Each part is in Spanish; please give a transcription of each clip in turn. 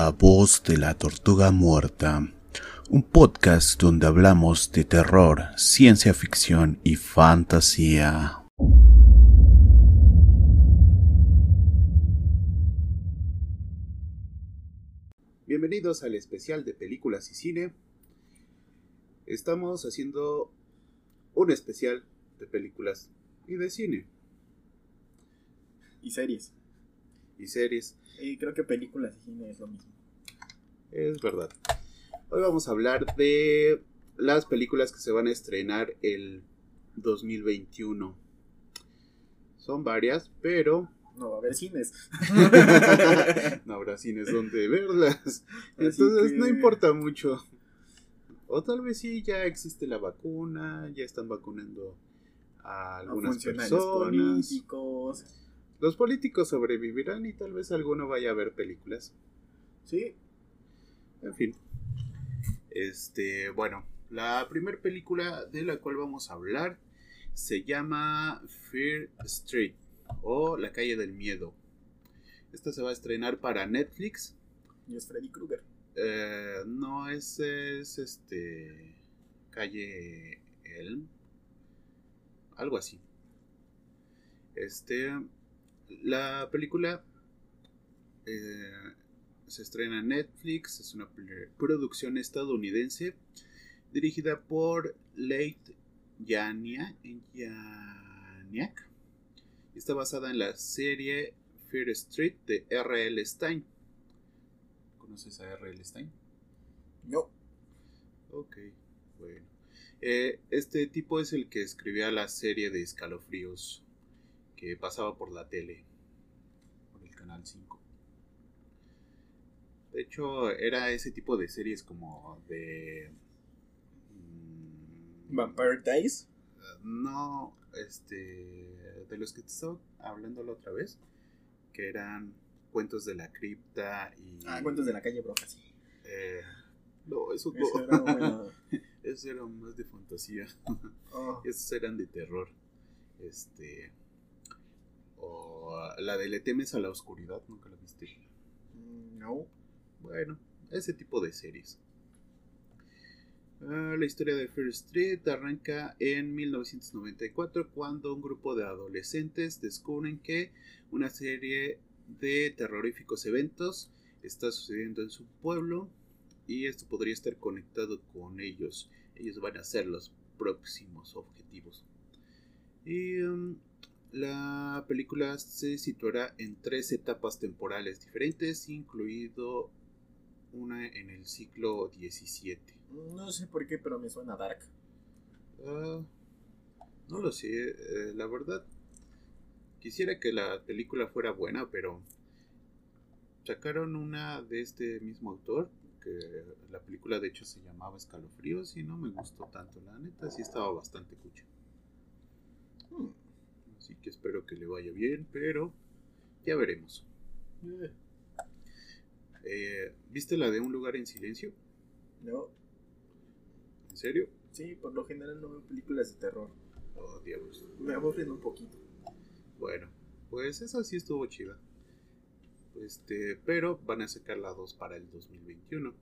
La voz de la tortuga muerta, un podcast donde hablamos de terror, ciencia ficción y fantasía. Bienvenidos al especial de películas y cine. Estamos haciendo un especial de películas y de cine Y series. Y series. Y creo que películas y cine es lo mismo. Es verdad. Hoy vamos a hablar de las películas que se van a estrenar el 2021. Son varias, pero No va a haber cines. no habrá cines donde verlas. Entonces que- no importa mucho. O tal vez sí, ya existe la vacuna, ya están vacunando a A algunas funcionarios personas. políticos. Los políticos sobrevivirán y tal vez alguno vaya a ver películas. Sí. En fin. Este, bueno, la primera película de la cual vamos a hablar se llama Fear Street o La calle del miedo. Esta se va a estrenar para Netflix. Y es Freddy Krueger. Eh, no es, es este calle Elm, algo así. Este, la película eh, se estrena en Netflix, es una producción estadounidense dirigida por Late Yania, Yaniak. Está basada en la serie Fear Street de R.L. Stein. ¿Conoces a R.L. Stein? No. Ok, bueno. Eh, este tipo es el que escribía la serie de escalofríos que pasaba por la tele, por el canal 5. De hecho, era ese tipo de series como de. mm, Vampire Days. No, este. De los que te estaba hablando la otra vez, que eran cuentos de la cripta y. Ah, cuentos de la calle Broja, sí. Eh, no, eso no. Eso era bueno. Esos eran más de fantasía. Oh, Esos eran de terror. Este. O la de Le temes a la oscuridad, nunca la viste. mm, no. Bueno, ese tipo de series. Ah, la historia de Fear Street arranca en 1994 cuando un grupo de adolescentes descubren que una serie de terroríficos eventos está sucediendo en su pueblo y esto podría estar conectado con ellos. Ellos van a ser los próximos objetivos. Y um, la película se situará en tres etapas temporales diferentes, incluido una en el siglo XVII. No sé por qué, pero me suena Dark. Ah, no lo sé, eh, la verdad. Quisiera que la película fuera buena, pero sacaron una de este mismo autor, que la película de hecho se llamaba Escalofríos y no me gustó tanto, la neta sí estaba bastante cucha. Así que espero que le vaya bien, pero ya veremos. Eh, Eh, ¿Viste la de Un lugar en silencio? No. ¿En serio? Sí, por lo general no veo películas de terror. Oh, diablos. Me aburren un poquito. Bueno, pues esa sí estuvo chida. Este, pero van a sacar la 2 para el 2021.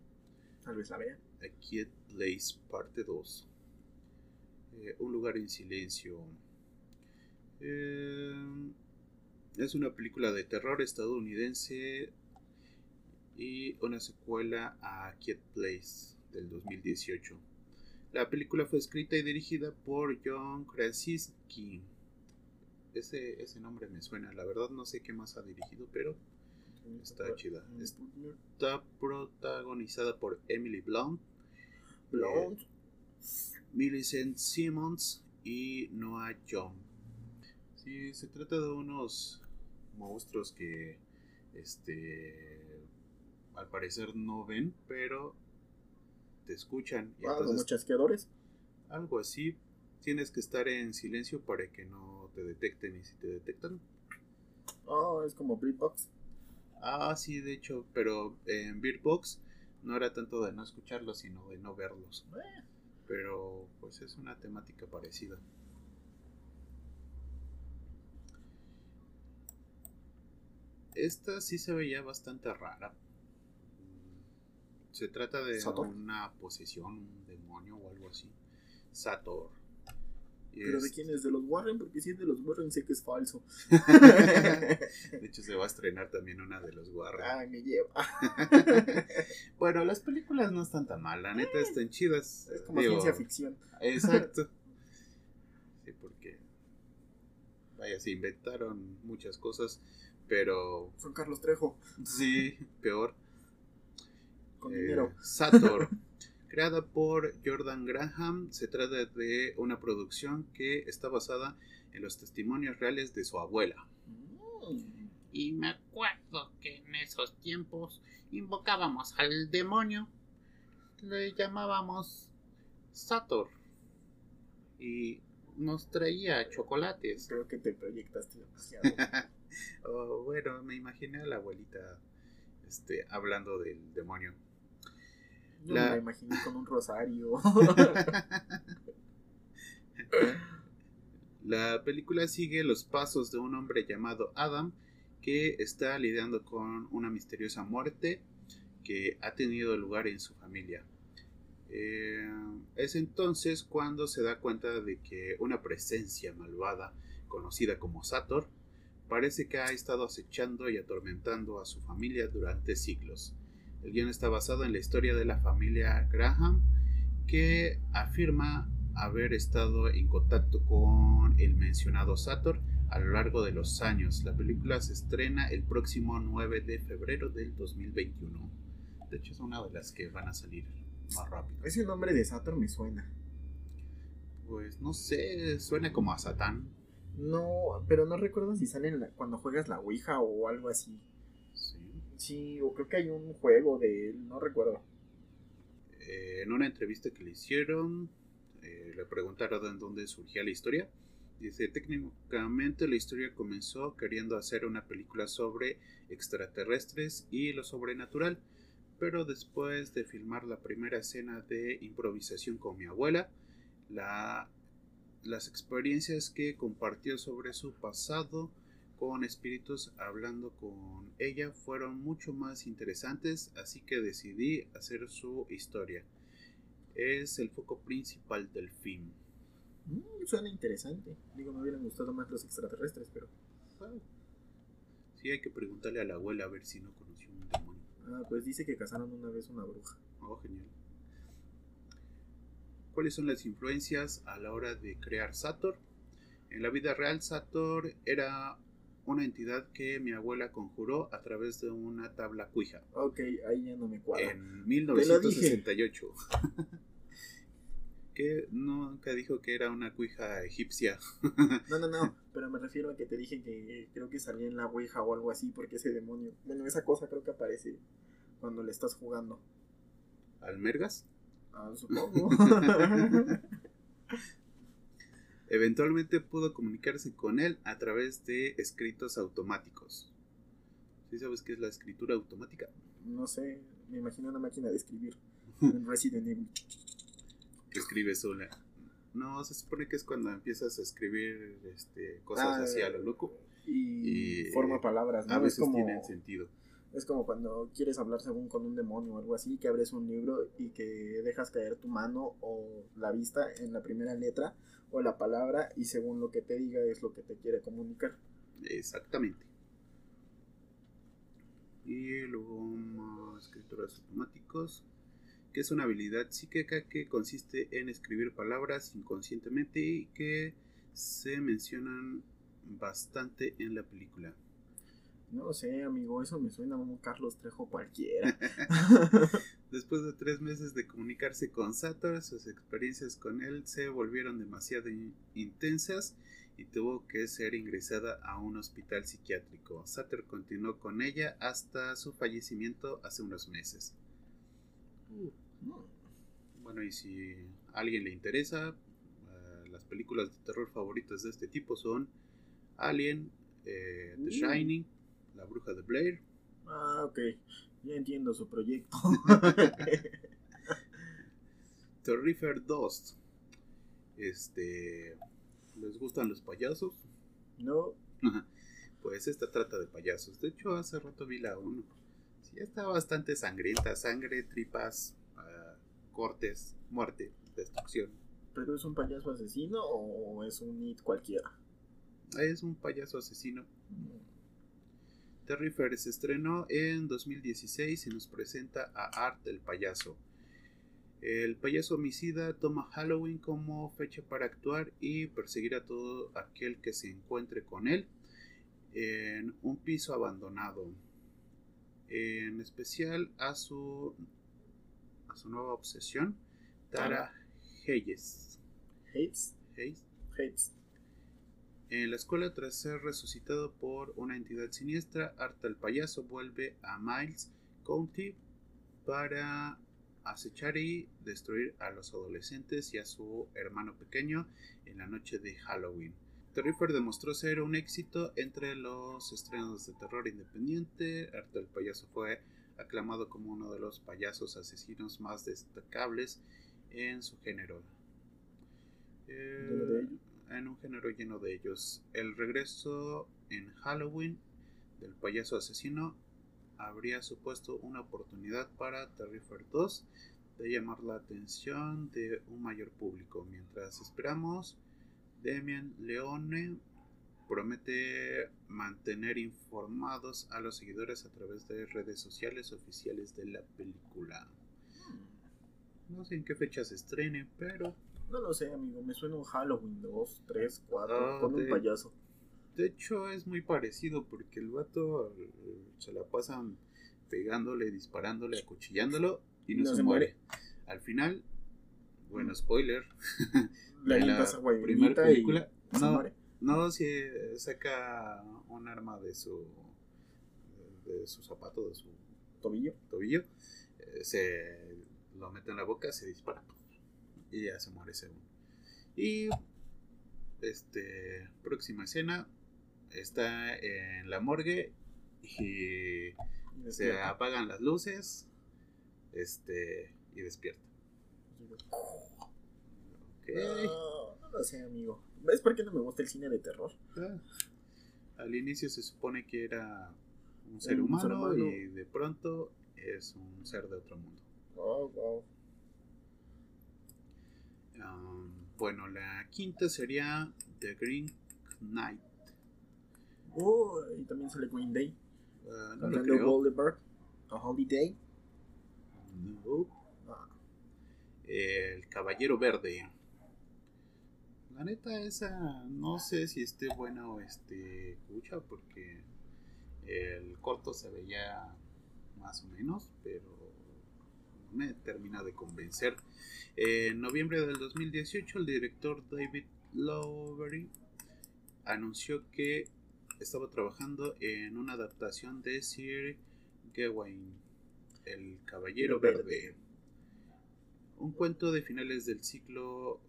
Tal vez la vea. A Kid Place parte 2. Eh, un lugar en silencio. Eh, es una película de terror estadounidense y una secuela a Kid Place del 2018. La película fue escrita y dirigida por John Krasinski. Ese, ese nombre me suena, la verdad no sé qué más ha dirigido, pero Está chida. Está protagonizada por Emily Blunt, Blonde. Millicent Simmons y Noah Young. Sí, se trata de unos monstruos que este al parecer no ven, pero te escuchan y Ah, chasqueadores. algo así tienes que estar en silencio para que no te detecten y si te detectan Oh, es como Beatbox. Ah, sí, de hecho, pero en Beer Box no era tanto de no escucharlos, sino de no verlos. Eh, Pero pues es una temática parecida. Esta sí se veía bastante rara. Se trata de ¿Sator? una posesión, un demonio o algo así. Sator. Y ¿Pero de quién es? ¿De los Warren? Porque si es de los Warren sé que es falso. De hecho, se va a estrenar también una de los Warren. Ay, me lleva. Bueno, las películas no están tan mal, la neta están chidas. Es como Digo, ciencia ficción. Exacto. Sí, porque. Vaya, se inventaron muchas cosas, pero. Son Carlos Trejo, Sí, peor. con Eh, dinero. Sator. Creada por Jordan Graham, se trata de una producción que está basada en los testimonios reales de su abuela. Mm. Y me acuerdo que en esos tiempos invocábamos al demonio. Le llamábamos Sator. Y nos traía chocolates. Creo que te proyectaste demasiado. Oh, bueno, me imaginé a la abuelita este, hablando del demonio. Yo La- me la imaginé con un rosario. La película sigue los pasos de un hombre llamado Adam que está lidiando con una misteriosa muerte que ha tenido lugar en su familia. Eh, es entonces cuando se da cuenta de que una presencia malvada conocida como Sator parece que ha estado acechando y atormentando a su familia durante siglos. El guion está basado en la historia de la familia Graham que afirma haber estado en contacto con el mencionado Sator a lo largo de los años. La película se estrena el próximo 9 de febrero del 2021. De hecho es una de las que van a salir más rápido. Ese nombre de Sator me suena. Pues no sé, suena como a Satán. No, pero no recuerdo si sale en la- cuando juegas la Ouija o algo así. Sí. Sí, o creo que hay un juego de él, no recuerdo. Eh, en una entrevista que le hicieron, eh, le preguntaron de dónde surgía la historia. Dice, técnicamente la historia comenzó queriendo hacer una película sobre extraterrestres y lo sobrenatural, pero después de filmar la primera escena de improvisación con mi abuela, la- las experiencias que compartió sobre su pasado con espíritus hablando con ella fueron mucho más interesantes, así que decidí hacer su historia. Es el foco principal del film. Mm, suena interesante. Digo, me hubieran gustado más los extraterrestres, pero. Sí hay que preguntarle a la abuela a ver si no conoció un demonio. Ah, pues dice que cazaron una vez una bruja. Oh, genial. ¿Cuáles son las influencias a la hora de crear Sator? En la vida real, Sator era una entidad que mi abuela conjuró a través de una tabla cuija Ok, ahí ya no me cuadra. en 1968. que nunca dijo que era una cuija egipcia. No, no, no, pero me refiero a que te dije que creo que salía en la Ouija o algo así, porque ese demonio. Bueno, esa cosa creo que aparece cuando le estás jugando. ¿Almergas? Ah, supongo. Eventualmente pudo comunicarse con él a través de escritos automáticos. ¿Sí sabes qué es la escritura automática? no sé, me imagino una máquina de escribir. En Resident Evil. Que escribe sola. No, se supone que es cuando empiezas a escribir este, cosas Ah, así a lo loco. Y, Y forma palabras, ¿no? A es veces como, tienen sentido. Es como cuando quieres hablar según con un demonio o algo así, que abres un libro y que dejas caer tu mano o la vista en la primera letra o la palabra y según lo que te diga es lo que te quiere comunicar. Exactamente. Y luego más escrituras automáticos, que es una habilidad psíquica que consiste en escribir palabras inconscientemente y que se mencionan bastante en la película. No sé, amigo, eso me suena a un Carlos Trejo cualquiera. Después de tres meses de comunicarse con Sator, sus experiencias con él se volvieron demasiado in- intensas y tuvo que ser ingresada a un hospital psiquiátrico. Sator continuó con ella hasta su fallecimiento hace unos meses. Bueno, y si a alguien le interesa, eh, las películas de terror favoritas de este tipo son Alien, eh, The Uh. Shining, La Bruja de Blair, Ah, ok. Ya entiendo su proyecto. Terrifier 2. Este. ¿Les gustan los payasos? no, Pues esta trata de payasos. De hecho, hace rato vi la 1. Sí, está bastante sangrienta. Sangre, tripas, ah, cortes, muerte, destrucción. ¿Pero es un payaso asesino o es un it cualquiera? Es un payaso asesino. Terrifier se estrenó en 2016 y nos presenta a Art el payaso. El payaso homicida toma Halloween como fecha para actuar y perseguir a todo aquel que se encuentre con él en un piso abandonado. En especial a su a su nueva obsesión, Tara Hayes. Hayes. Hayes. Hayes. En la escuela, tras ser resucitado por una entidad siniestra, Art el payaso vuelve a Miles County para acechar y destruir a los adolescentes y a su hermano pequeño en la noche de Halloween. Terrifier demostró ser un éxito entre los estrenos de terror independiente. Art el payaso fue aclamado como uno de los payasos asesinos más destacables en su género. Eh, en un género lleno de ellos. El regreso en Halloween del payaso asesino habría supuesto una oportunidad para Terrifier 2 de llamar la atención de un mayor público. Mientras esperamos, Demian Leone promete mantener informados a los seguidores a través de redes sociales oficiales de la película. No sé en qué fecha se estrene, pero no lo sé, amigo. Me suena un Halloween 2, 3, 4 con un payaso. De hecho, es muy parecido porque el vato eh, se la pasan pegándole, disparándole, acuchillándolo y no, se, muere. Al final, bueno, spoiler. La, la primera película. no, no, si saca un arma de su de su zapato, de su tobillo, tobillo eh, se lo mete en la boca, se dispara y ya se muere según. Y este próxima escena está en la morgue y se apagan las luces este y despierta. No, no lo sé, amigo. ¿Ves por qué no me gusta el cine de terror? Ah, al inicio se supone que era un ser, humano, y de pronto es un ser de otro mundo. Oh, wow. Um, bueno, la quinta sería The Green Knight. Oh, y también sale Green Day. Uh, no A Holiday. No. Ah. El Caballero Verde. La neta, esa no sé si esté buena o esté escucha porque el corto se veía más o menos, pero me termina de convencer. En noviembre del 2018, el director David Lowery anunció que estaba trabajando en una adaptación de Sir Gawain, el Caballero Verde. Un cuento de finales del siglo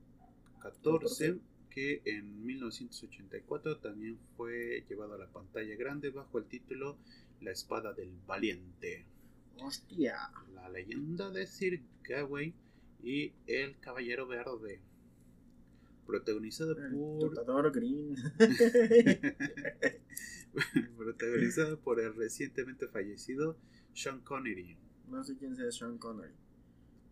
XIV que en 1984 también fue llevado a la pantalla grande bajo el título La Espada del Valiente. Hostia. La leyenda de Sir Gawain y El Caballero Verde. Protagonizado por. Green. protagonizado por el recientemente fallecido Sean Connery. No sé quién sea Sean Connery.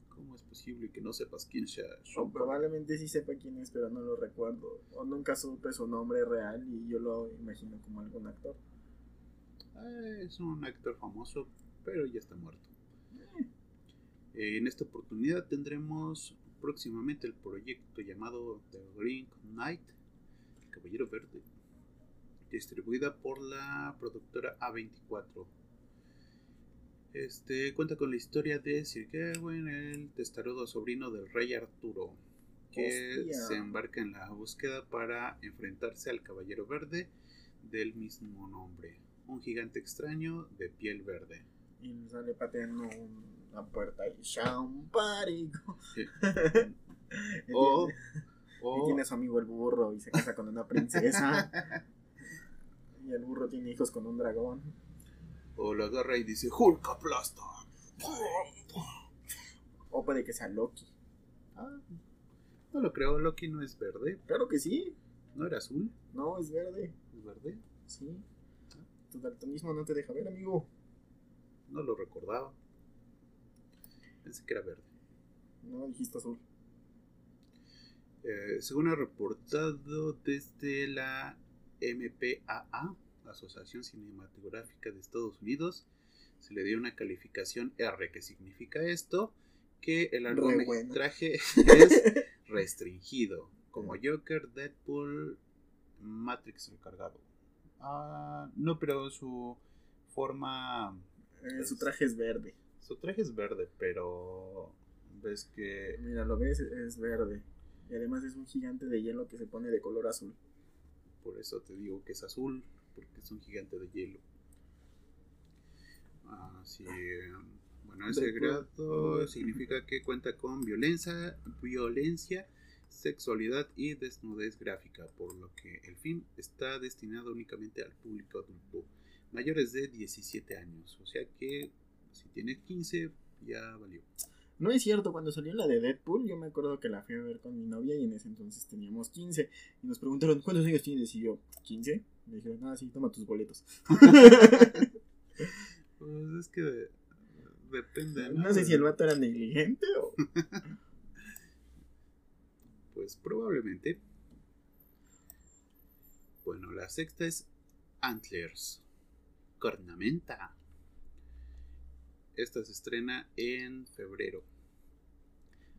¿Cómo es posible que no sepas quién sea Sean Probablemente sí sepa quién es, pero no lo recuerdo. O nunca supe su nombre real y yo lo imagino como algún actor. Ah, es un actor famoso, pero ya está muerto. Eh, en esta oportunidad tendremos próximamente el proyecto llamado The Green Knight, el Caballero Verde, distribuida por la productora A24. Este cuenta con la historia de Sir Gawain, el testarudo sobrino del rey Arturo, que se embarca en la búsqueda para enfrentarse al Caballero Verde del mismo nombre, un gigante extraño de piel verde y sale pateando una puerta y champarico. o, y tiene su amigo el burro y se casa con una princesa. y el burro tiene hijos con un dragón. O lo agarra y dice Hulk aplasta. O puede que sea Loki. Ah, no lo creo, Loki no es verde. Claro que sí. ¿No era azul? No, es verde. ¿Es verde? Sí. Tu daltonismo no te deja ver, amigo. No lo recordaba. Pensé que era verde. No, dijiste azul. Eh, según ha reportado desde la MPAA, Asociación Cinematográfica de Estados Unidos, se le dio una calificación R. ¿Qué significa esto? Que el largometraje es restringido, como Joker, Deadpool, Matrix recargado. Ah, no, pero su forma... Eh, su traje es verde. Su traje es verde, pero ves que... Mira, lo ves, es verde. Y además es un gigante de hielo que se pone de color azul. Por eso te digo que es azul, porque es un gigante de hielo. Así, bueno, ese grado significa que cuenta con violencia, violencia, sexualidad y desnudez gráfica, por lo que el film está destinado únicamente al público adulto, mayores de 17 años. O sea que si tienes 15, ya valió. No es cierto, cuando salió la de Deadpool, yo me acuerdo que la fui a ver con mi novia y en ese entonces teníamos 15. Y nos preguntaron, ¿cuántos años tienes? Y yo, ¿15? Me dijeron, ah, sí, toma tus boletos. pues es que depende. No, sé si el vato era negligente o. pues probablemente. Bueno, la sexta es Antlers. Cornamenta. Esta se estrena en febrero.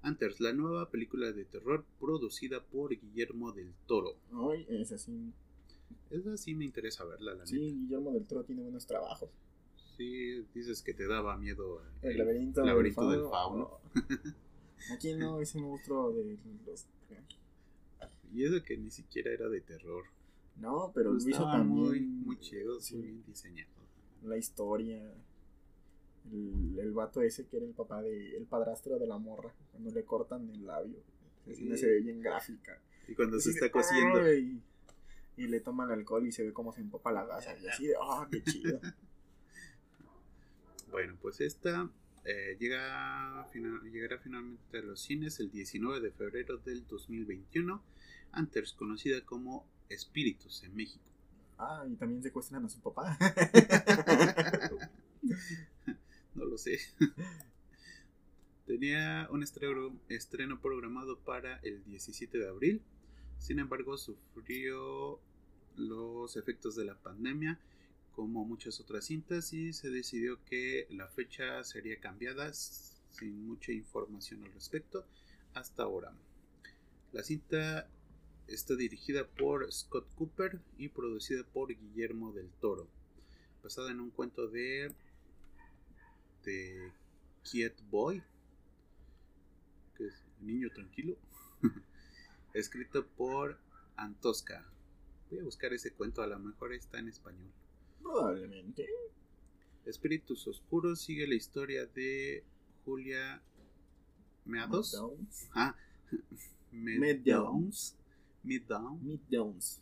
Antlers, la nueva película de terror producida por Guillermo del Toro. Ay, es así. Esa sí me interesa verla, la Sí, Guillermo del Toro tiene buenos trabajos. Sí, dices que te daba miedo el, laberinto, del fauno. Aquí no, ese monstruo de los... Y eso que ni siquiera era de terror. No, pero lo hizo también... Muy, muy chido, muy bien diseñado. La historia el, el vato ese que era el papá de el padrastro de la morra cuando le cortan el labio se ve bien gráfica. Y cuando se está cociendo y, le toman alcohol y se ve como se empapa la gasa y así de ah qué chido bueno pues esta eh, llega llegará finalmente a los cines el 19 de febrero del 2021 antes conocida como Espíritus en México ah y también secuestran a su papá no lo sé. Tenía un estreno, estreno programado para el 17 de abril. Sin embargo, sufrió los efectos de la pandemia como muchas otras cintas y se decidió que la fecha sería cambiada sin mucha información al respecto hasta ahora. La cinta está dirigida por Scott Cooper y producida por Guillermo del Toro, basada en un cuento de de Kiet Boy, que es Niño Tranquilo, escrito por Antosca. Voy a buscar ese cuento, a lo mejor está en español. Probablemente. Espíritus Oscuros sigue la historia de Julia Meadows. Ah, Meadows. Meadows.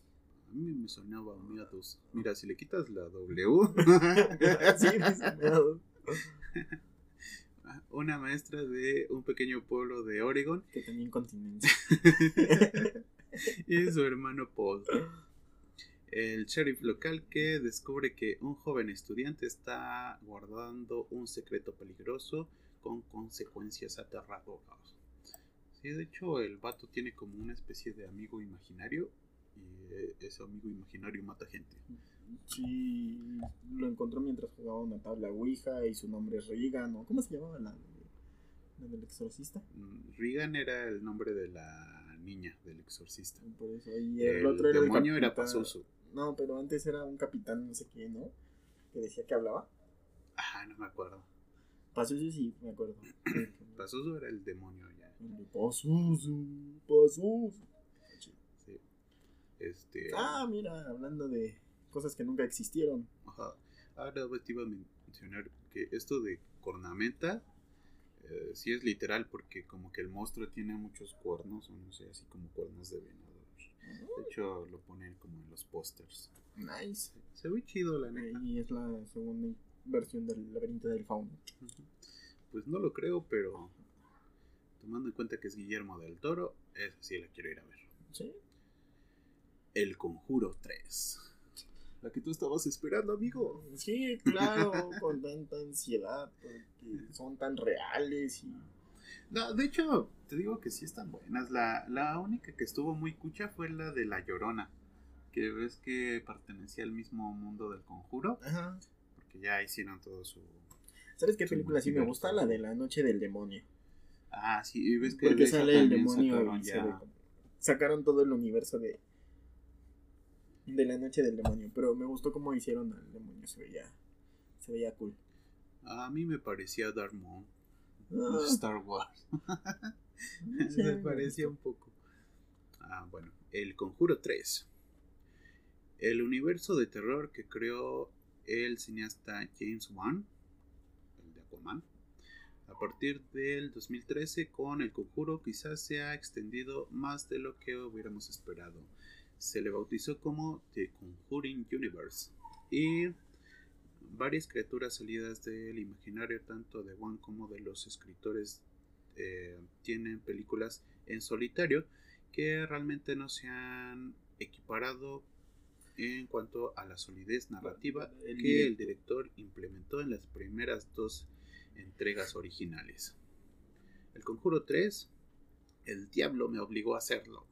A mí me sonaba Meadows. Mira, si le quitas la W. sí, una maestra de un pequeño pueblo de Oregon. Que tenía incontinencia. y su hermano Paul. El sheriff local que descubre que un joven estudiante está guardando un secreto peligroso con consecuencias aterradoras. Sí, de hecho el vato tiene como una especie de amigo imaginario y ese amigo imaginario mata gente. Sí, lo encontró mientras jugaba una tabla Ouija y su nombre es Regan, ¿o cómo se llamaba la, del exorcista? Mm, Regan era el nombre de la niña del exorcista. Por eso, y el, otro era demonio era Pazuzu. No, pero antes era un capitán, no sé qué, ¿no? Que decía que hablaba. Ah, no me acuerdo. Pazuzu sí, me acuerdo. Pazuzu era el demonio ya. Pazuzu, Pazuzu. Sí. Este. Ah, mira, hablando de cosas que nunca existieron. Ajá. Ahora te iba a mencionar que esto de cornamenta eh, sí es literal porque como que el monstruo tiene muchos cuernos, o no sé, así como cuernos de venado. De hecho, lo ponen como en los pósters. Nice. Se ve chido, la neta. Y es la segunda versión del laberinto del fauno. Pues no lo creo, pero tomando en cuenta que es Guillermo del Toro, esa sí la quiero ir a ver. Sí. El Conjuro 3. La que tú estabas esperando, amigo. Sí, claro, con tanta ansiedad, porque son tan reales y... No, de hecho, te digo que sí están buenas. La, la única que estuvo muy cucha fue la de La Llorona. Que ves que pertenecía al mismo mundo del conjuro. Ajá. Porque ya hicieron todo su. ¿Sabes qué película sí me gusta? La de la noche del demonio. Ah, sí, y ves que. Porque sale el demonio sacaron y ya- Sacaron todo el universo de... De la noche del demonio. Pero me gustó cómo hicieron al demonio. Se veía... Se veía cool. A mí me parecía Darth Maul. Ah. Star Wars. Sí, Se me parecía un poco. Ah, bueno. El Conjuro 3. El universo de terror que creó el cineasta James Wan, el de Aquaman, a partir del 2013 con El Conjuro quizás se ha extendido más de lo que hubiéramos esperado. Se le bautizó como The Conjuring Universe y varias criaturas salidas del imaginario tanto de Wan como de los escritores eh, tienen películas en solitario que realmente no se han equiparado en cuanto a la solidez narrativa El que el director implementó en las primeras dos entregas originales. El Conjuro 3, El Diablo me obligó a hacerlo.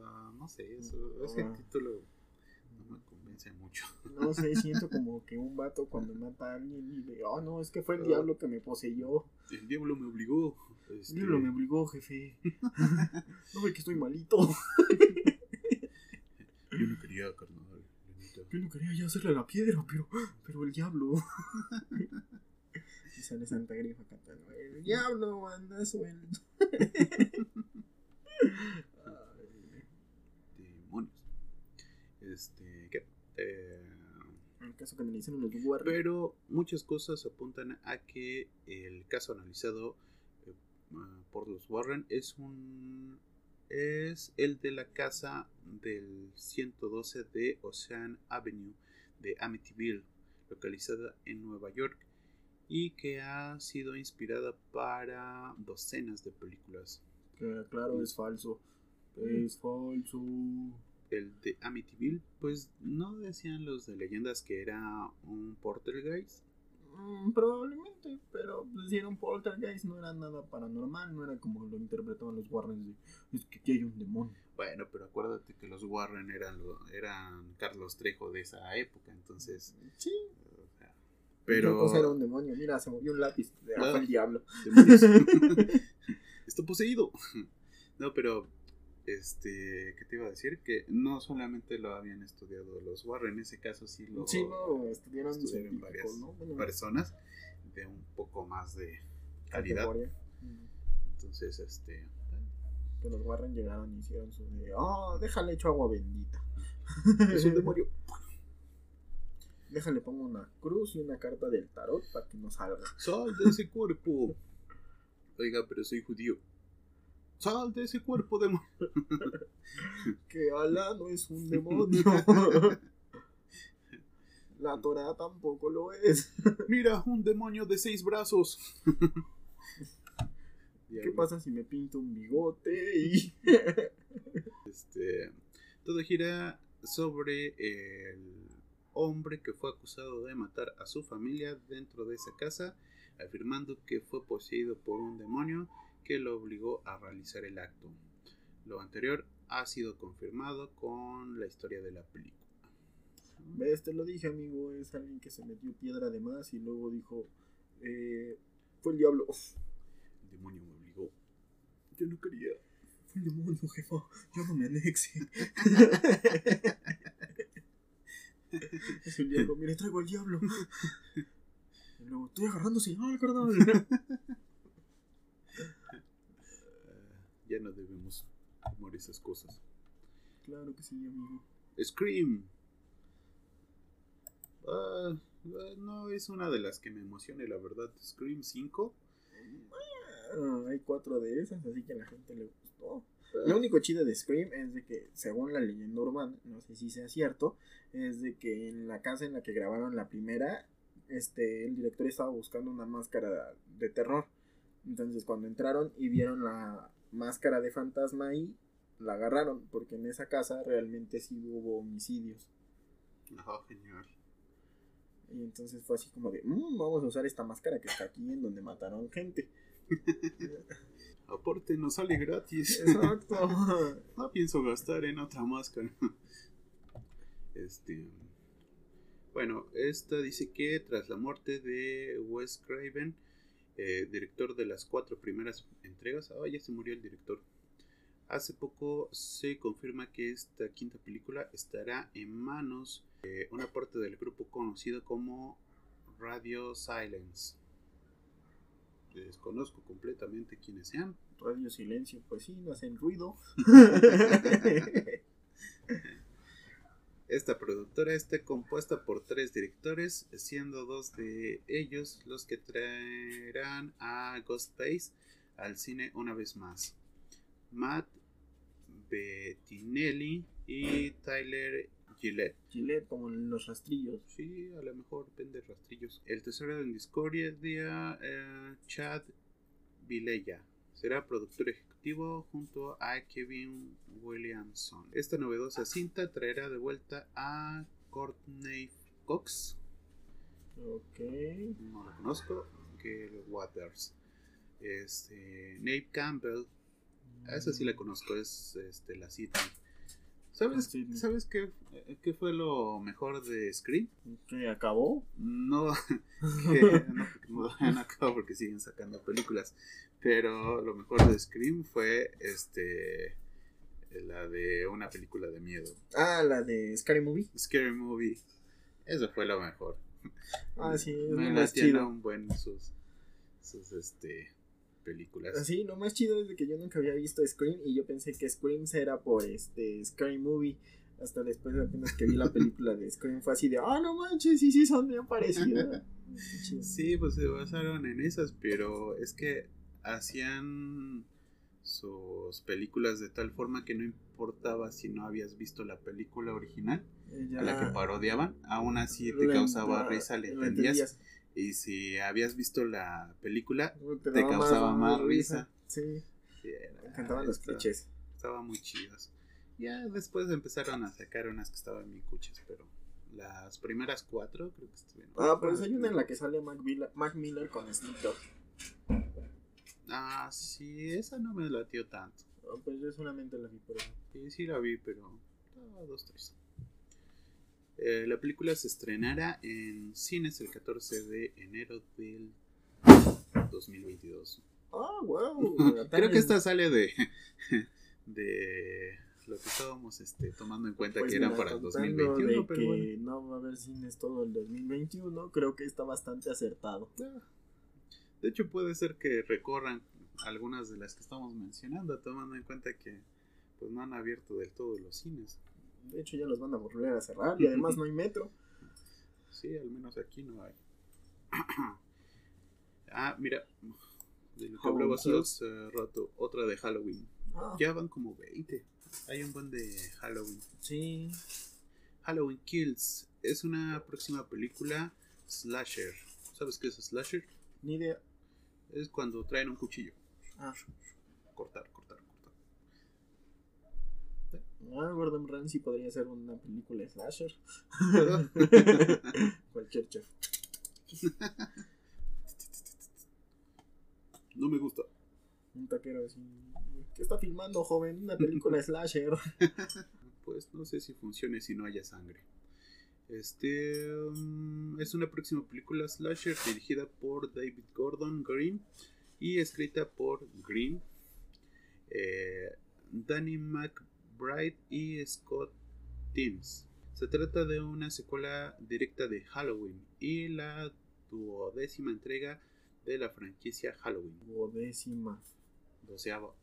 Ah, no sé, eso, ese Ah. título no me convence mucho. No sé, siento como que un vato cuando mata a alguien y de, oh no, es que fue el Ah. diablo que me poseyó. El Diablo me obligó. El este, diablo me obligó, jefe. no ve que estoy malito. Yo no quería, carnal. Yo no quería ya hacerle la piedra, pero, pero el diablo. y sale Santa Grifa cantando, el diablo anda suelto. Demonios. Este, ¿qué? Eh, el caso que dicen los Warren. pero muchas cosas apuntan a que el caso analizado eh, por los Warren es un es el de la casa del 112 de Ocean Avenue de Amityville, localizada en Nueva York y que ha sido inspirada para docenas de películas. Que, claro, es falso. Es falso. El de Amityville, pues no decían los de leyendas que era un poltergeist. Mm, probablemente, pero pues, si era un poltergeist no era nada paranormal, no era como lo interpretaban los Warren de, es que aquí hay un demonio. Bueno, pero acuérdate que los Warren eran, lo- eran Carlos Trejo de esa época, entonces. Sí, pero pero. cosa era un demonio, mira, se movió un lápiz, ah, Ah. el diablo. Está poseído. No, pero. Este, ¿qué te iba a decir? Que no solamente lo habían estudiado los Warren, en ese caso sí lo Sí, no, estudiaron varias ¿no? Bueno, personas de un poco más de calidad. categoría. Entonces, este. Que los Warren llegaron y hicieron su de, oh, déjale hecho agua bendita. Es un demonio. Déjale pongo una cruz y una carta del tarot para que no salga. Sal de ese cuerpo. Oiga, pero soy judío. Sal de ese cuerpo, demonio. Que Alá no es un demonio. La Torah tampoco lo es. Mira, un demonio de seis brazos. ¿Qué pasa si me pinto un bigote y Este, todo gira sobre el hombre que fue acusado de matar a su familia dentro de esa casa, afirmando que fue poseído por un demonio que lo obligó a realizar el acto. Lo anterior ha sido confirmado con la historia de la película. ves? Te lo dije, amigo. Es alguien que se metió piedra de más y luego dijo: eh, Fue el diablo. El demonio me obligó. Yo no quería. Fue el demonio, jefa. Yo no me anexe. es el diablo. Mire, traigo al diablo. Y luego, estoy agarrando señal, carnal. Ya no debemos tomar esas cosas. claro que sí, amigo. Scream. Ah, ah, no es una de las que me emocione, la verdad. Scream 5. Hay cuatro de esas, así que a la gente le gustó. Lo único chido de Scream es de que, según la leyenda urbana, no sé si sea cierto, es de que en la casa en la que grabaron la primera, este, el director estaba buscando una máscara de terror. Entonces cuando entraron y vieron la máscara de fantasma ahí, la agarraron, porque en esa casa realmente sí hubo homicidios. Ajá, genial. Y entonces fue así como de, "Mm, vamos a usar esta máscara que está aquí en donde mataron gente. Aporte nos sale gratis. Exacto. No pienso gastar en otra máscara. Este. Bueno, esta dice que tras la muerte de Wes Craven, eh, director de las cuatro primeras entregas, ah, ya se murió el director. Hace poco se confirma que esta quinta película estará en manos de una parte del grupo conocido como Radio Silence. Desconozco completamente quiénes sean. Radio Silencio, pues sí, no hacen ruido. Esta productora está compuesta por tres directores, siendo dos de ellos los que traerán a Ghostface al cine una vez más. Matt Bettinelli y Tyler Gillette. Gillette, como los rastrillos. Sí, a lo mejor vende rastrillos. El tesoro en discordia de eh, Chad Vilella. Será productor ejecutivo junto a Kevin Williamson. Esta novedosa cinta traerá de vuelta a Courtney Cox. Ok. No la conozco. Gail Waters. Este, Nate Campbell. A esa sí la conozco. Es este, la cita. ¿Sabes, Sí. ¿sabes qué, qué fue lo mejor de Scream? ¿Qué acabó? No, que, no no han acabado porque siguen sacando películas. Pero lo mejor de Scream fue este la de una película de miedo. Ah, la de Scary Movie. Scary Movie. Eso fue lo mejor. Ah, sí, es Me lo más chido. un buen sus, sus este películas. Sí, lo más chido es de que yo nunca había visto Scream y yo pensé que Scream era por este Scary Movie. Hasta después apenas que vi la película de Scream fue así de, ah, no manches, sí, sí, son bien parecidas. Sí, pues se basaron en esas, pero es que hacían sus películas de tal forma que no importaba si no habías visto la película original Ya a la que parodiaban, aún así te causaba risa, le entendías. Y si habías visto la película, Te, causaba más risa. Sí, sí, era- me encantaban los clichés. Estaban muy chidos. Ya después empezaron a sacar unas que estaban bien cuchas, pero las primeras cuatro creo que estuvieron. Ah, pero hay una en la que sale Mac Miller, Mac Miller con Snoop Dogg. Ah, sí, esa no me latió tanto. Ah, pues yo solamente la vi por eso. Sí, sí la vi, pero ah, dos, tres. Eh, la película se estrenará en cines el 14 de enero del 2022. Ah, wow. Creo que esta sale de de lo que estábamos este, tomando en cuenta Pues que era para el contando 2021, de pero que bueno. no va a haber cines todo el 2021, creo que está bastante acertado. Ah, De hecho, puede ser que recorran algunas de las que estamos mencionando, tomando en cuenta que pues no han abierto del todo los cines. De hecho, ya los van a volver a cerrar y además no hay metro. Sí, al menos aquí no hay. ah, mira, de lo que hablabas hace rato, otra de Halloween. Ah, Ya van como 20. Hay un buen de Halloween. sí. Halloween Kills es una próxima película slasher. ¿Sabes qué es slasher? Ni idea. Es cuando traen un cuchillo. Ah, cortar. Ah, Gordon Ramsay podría ser una película slasher. Cualquier chef. No me gusta. Un taquero así. ¿Qué está filmando, joven? Una película slasher. Pues no sé si funcione si no haya sangre. Este um, es una próxima película slasher dirigida por David Gordon Green y escrita por Green, eh, Danny McBride y Scott Timms. Se trata de una secuela directa de Halloween y la duodécima entrega de la franquicia Halloween. Duodécima. Doceava.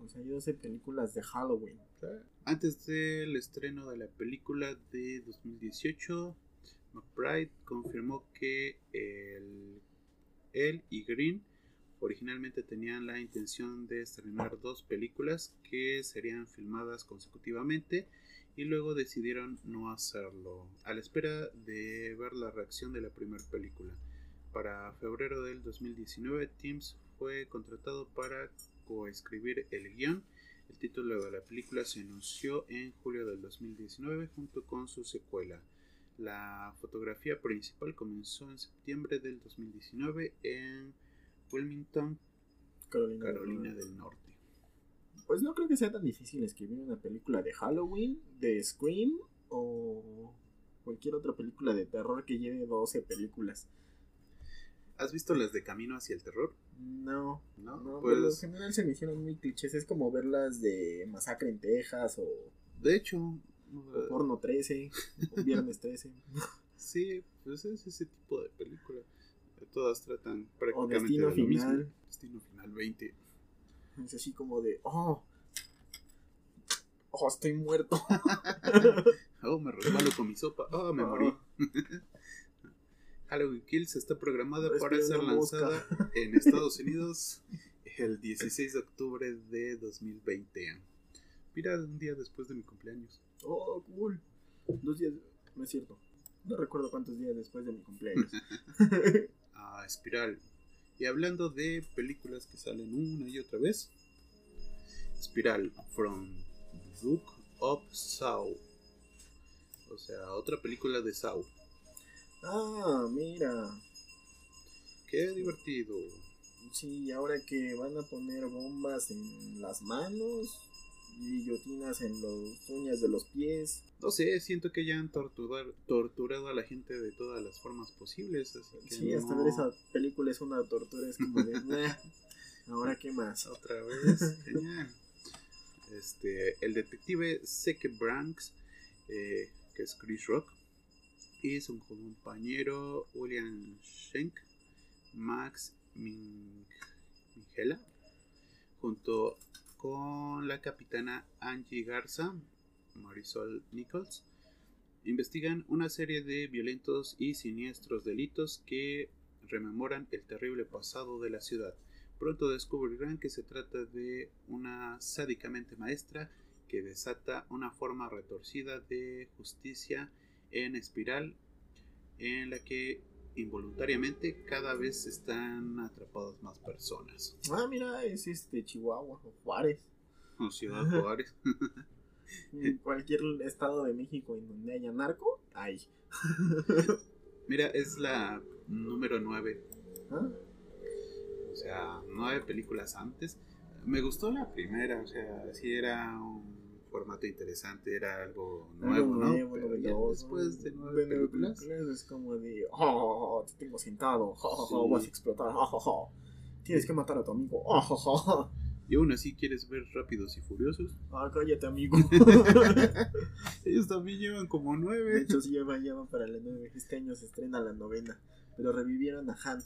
O sea, hay 12 películas de Halloween. Antes del estreno de la película de 2018, McBride confirmó que el- él y Green originalmente tenían la intención de estrenar dos películas que serían filmadas consecutivamente y luego decidieron no hacerlo, a la espera de ver la reacción de la primera película. Para febrero del 2019, Timms fue contratado para coescribir el guion El título de la película se anunció en julio del 2019 junto con su secuela. La fotografía principal comenzó en septiembre del 2019 en Wilmington, Carolina, Carolina del Norte. Pues no creo que sea tan difícil escribir una película de Halloween, de Scream o cualquier otra película de terror que lleve 12 películas. ¿Has visto las de Camino hacia el Terror? No, No, no, pues por lo general se me hicieron muy clichés. Es como verlas de Masacre en Texas o de hecho, Porno 13 o Viernes 13 sí, pues es ese tipo de película. Todas tratan o prácticamente Destino de lo mismo. Final. Destino Final 20. Es así como de, oh, oh, estoy muerto. Oh, me resbalo con mi sopa. Oh, me Ah. morí. Halloween Kills está programada para ser mosca. lanzada en Estados Unidos el 16 de octubre de 2020. Mira, un día después de mi cumpleaños. Oh, cool. Dos días, no es cierto. No recuerdo cuántos días después de mi cumpleaños. a Espiral. Y hablando de películas que salen una y otra vez, Espiral from Book of Saw. O sea, otra película de Saw. ah, mira. Qué divertido. Sí, ahora que van a poner bombas en las manos, guillotinas en las uñas de los pies. No sé, siento que ya han torturar- torturado a la gente de todas las formas posibles. Así que Sí, hasta ver esa película es una tortura, es como de, "Nah, ahora qué más. Otra vez, genial. Este, el detective Seke Branks, eh, que es Chris Rock, y su compañero William Schenk, Max Min- Mingela, junto con la capitana Angie Garza, Marisol Nichols, investigan una serie de violentos y siniestros delitos que rememoran el terrible pasado de la ciudad. Pronto descubrirán que se trata de una sádicamente maestra que desata una forma retorcida de justicia en espiral en la que involuntariamente cada vez están atrapadas más personas. Ah, mira, es este Chihuahua o Juárez. O Ciudad Juárez. En cualquier estado de México en donde haya narco, hay. Mira, es la número 9. ¿Ah? O sea, nueve películas antes. Me gustó la primera, o sea, sí era un formato interesante, era algo nuevo, ¿no? nuevo, Pero después de nueve nueve películas, películas es como de, oh, te tengo sentado, oh, oh, Sí. vas a explotar, oh, oh, oh. tienes que matar a tu amigo, oh, oh, oh. y aún así quieres ver Rápidos y Furiosos. Ah, cállate, amigo. Ellos también llevan como De nueve. hecho, sí, ya va para la nueve. Este año se estrena la novena. Pero revivieron a Han.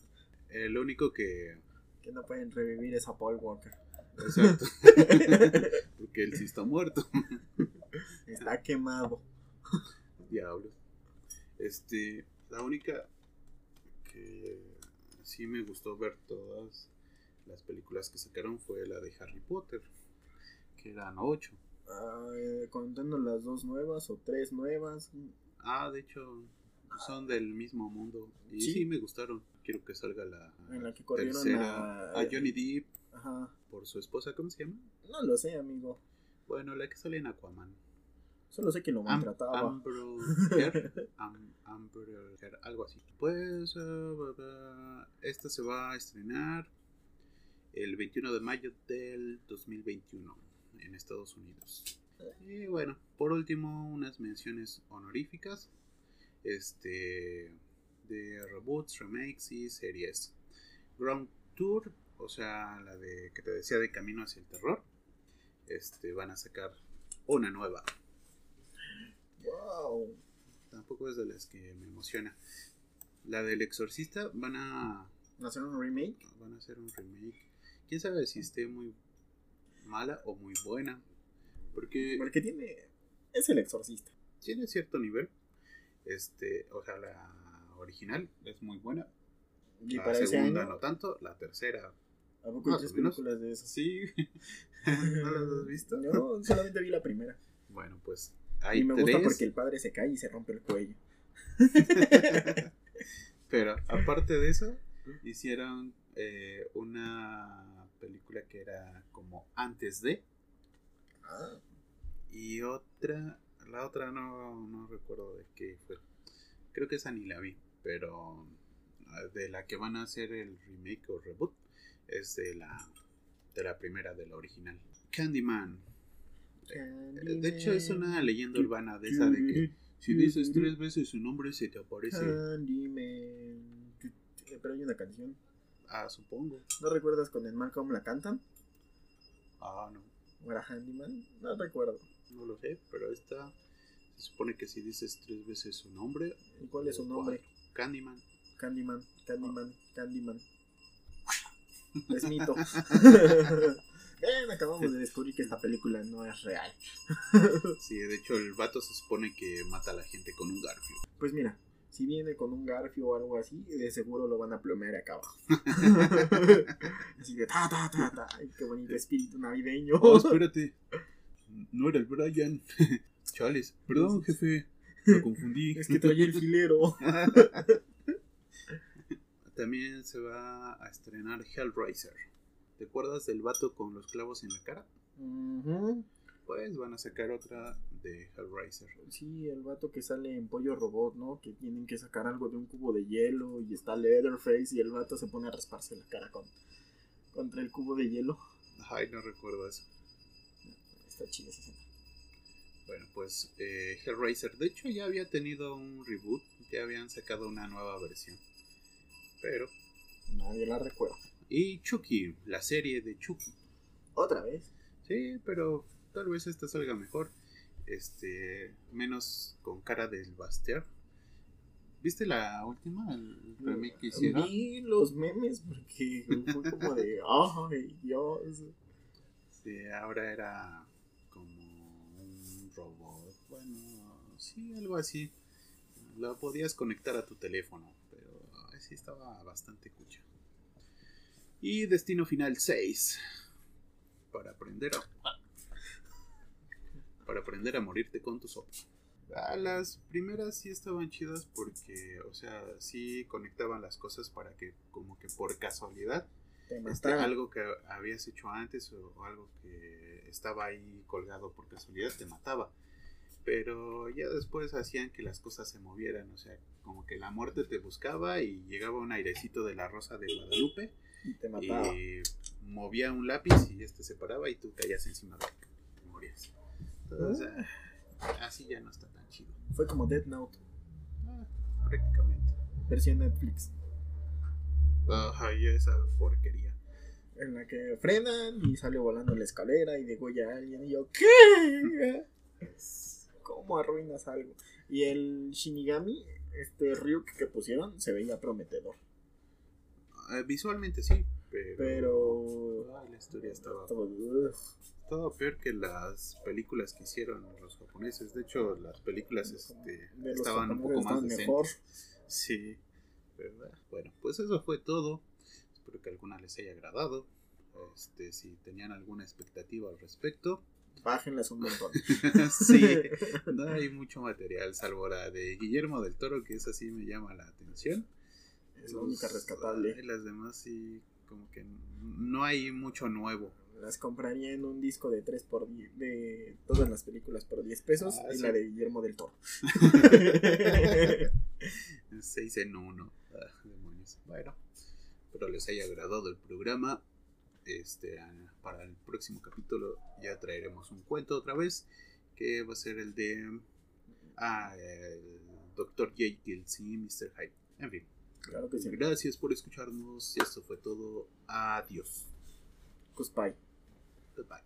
El único que. Que no pueden revivir es a Paul Walker. Exacto. Porque él sí está muerto. Está quemado. Diablos. Este. La única que sí me gustó ver todas las películas que sacaron fue la de Harry Potter. Que eran ocho. Ah, eh, contando las dos nuevas o tres nuevas. Ah, de hecho, son del mismo mundo. Y Sí. sí, me gustaron. Quiero que salga la En la que corrieron tercera. a- a Johnny Depp Ajá. por su esposa. ¿Cómo se llama? No lo sé, amigo. Bueno, la que sale en Aquaman. Solo sé que lo Am- maltrataba. Amber Am- Amber algo así. Pues ba- esta se va a estrenar el 21 de mayo del 2021 en Estados Unidos. Y bueno, por último, unas menciones honoríficas este de reboots, remakes y series. Ground Tour, o sea, la de que te decía de Camino hacia el Terror. Este van a sacar una nueva. Wow. Tampoco es de las que me emociona. La del Exorcista van a ¿Hacer un remake? van a hacer un remake. Quién sabe si esté muy mala o muy buena. Porque Porque tiene. Es el exorcista. tiene cierto nivel. Este, o sea, la original es muy buena. Y la para ese segunda año. no tanto. La tercera, ¿A poco hay tres películas de esas? sí. ¿No las has visto? Yo solamente vi la primera. Bueno, pues hay y me tres. gusta porque el padre se cae y se rompe el cuello. Pero aparte de eso, hicieron eh, una película que era como antes de, Ah, Y otra, la otra no, no recuerdo de qué fue. Creo que esa ni la vi, pero ah, de la que van a hacer el remake o reboot es de la, de la primera, de la original. Candyman. Eh, De hecho es una leyenda urbana de esa de que si dices tres veces su nombre se te aparece. Candyman. Pero hay una canción. Ah, supongo. ¿No recuerdas con el Malcolm la cantan? Ah, no. ¿O era Handyman? No recuerdo. No lo sé, pero esta se supone que si dices tres veces su nombre. ¿Y cuál es su nombre? cuatro. Candyman. Candyman, Candyman, Candyman. Es mito. Bien, acabamos de descubrir que esta película no es real. Sí, de hecho el vato se supone que mata a la gente con un garfio. Pues mira, si viene con un garfio o algo así, de seguro lo van a plomear acá abajo. así de ta ta ta ta. Ay, qué bonito espíritu navideño. Oh, espérate. No era el Brian. Chales, perdón, jefe. Lo confundí. es que traía el filero. También se va a estrenar Hellraiser. ¿Te acuerdas del vato con los clavos en la cara? Ujú. Pues van a sacar otra de Hellraiser. Sí, el vato que sale en Pollo Robot, ¿no? Que tienen que sacar algo de un cubo de hielo y está Leatherface y el vato se pone a rasparse la cara con, contra el cubo de hielo. Ay, no recuerdo eso. Está chida esa escena. Bueno, pues eh, Hellraiser, de hecho ya había tenido un reboot, ya habían sacado una nueva versión. Pero... Nadie la recuerda. Y Chucky, la serie de Chucky. ¿Otra vez? Sí, pero tal vez esta salga mejor. Este, menos con cara del Bastiar. ¿Viste la última? El remake que hicieron. Vi los memes porque fue como de, ay, Dios. Sí, ahora era como un robot. Bueno, sí, algo así. Lo podías conectar a tu teléfono, sí estaba bastante cucha. Y Destino Final 6. Para aprender a. Para aprender a morirte con tus ojos. Ah, las primeras sí estaban chidas porque, o sea, sí conectaban las cosas para que, como que por casualidad, Te este, algo que habías hecho antes o, o algo que estaba ahí colgado por casualidad te mataba. Pero ya después hacían que las cosas se movieran, o sea, como que la muerte te buscaba y llegaba un airecito de la rosa de Guadalupe Y te mataba. y movía un lápiz y este se paraba y tú caías encima de él y morías. Entonces, ah, así ya no está tan chido. Fue como Dead Note, Ah, prácticamente. versión Netflix. Ay, esa porquería. En la que frenan y sale volando la escalera y degolla a alguien. Y yo, ¿qué? ¿Cómo arruinas algo? Y el Shinigami, este Ryuk que pusieron, se veía prometedor. Ah, visualmente sí, pero. Pero. Ay, la historia estaba, estaba peor que las películas que hicieron los japoneses. De hecho, las películas este, De estaban un poco más decentes. mejor. Sí, ¿verdad? Bueno, pues eso fue todo. Espero que alguna les haya agradado. Este, si tenían alguna expectativa al respecto. Bájenlas un montón. sí, no hay mucho material, salvo la de Guillermo del Toro, que esa sí me llama la atención. Es la única rescatable. ay, las demás sí, como que no hay mucho nuevo. Las compraría en un disco de 3 por 10, de todas las películas por 10 pesos Ah, y sí. la de Guillermo del Toro. Seis en uno. Ah, demonios. Bueno, espero les haya agradado el programa. Este, para el próximo capítulo ya traeremos un cuento otra vez, que va a ser el de ah, el Dr. Jekyll, sí, Mr. Hyde. En fin, claro que sí. gracias por escucharnos. Esto fue todo. Adiós. Goodbye. Goodbye.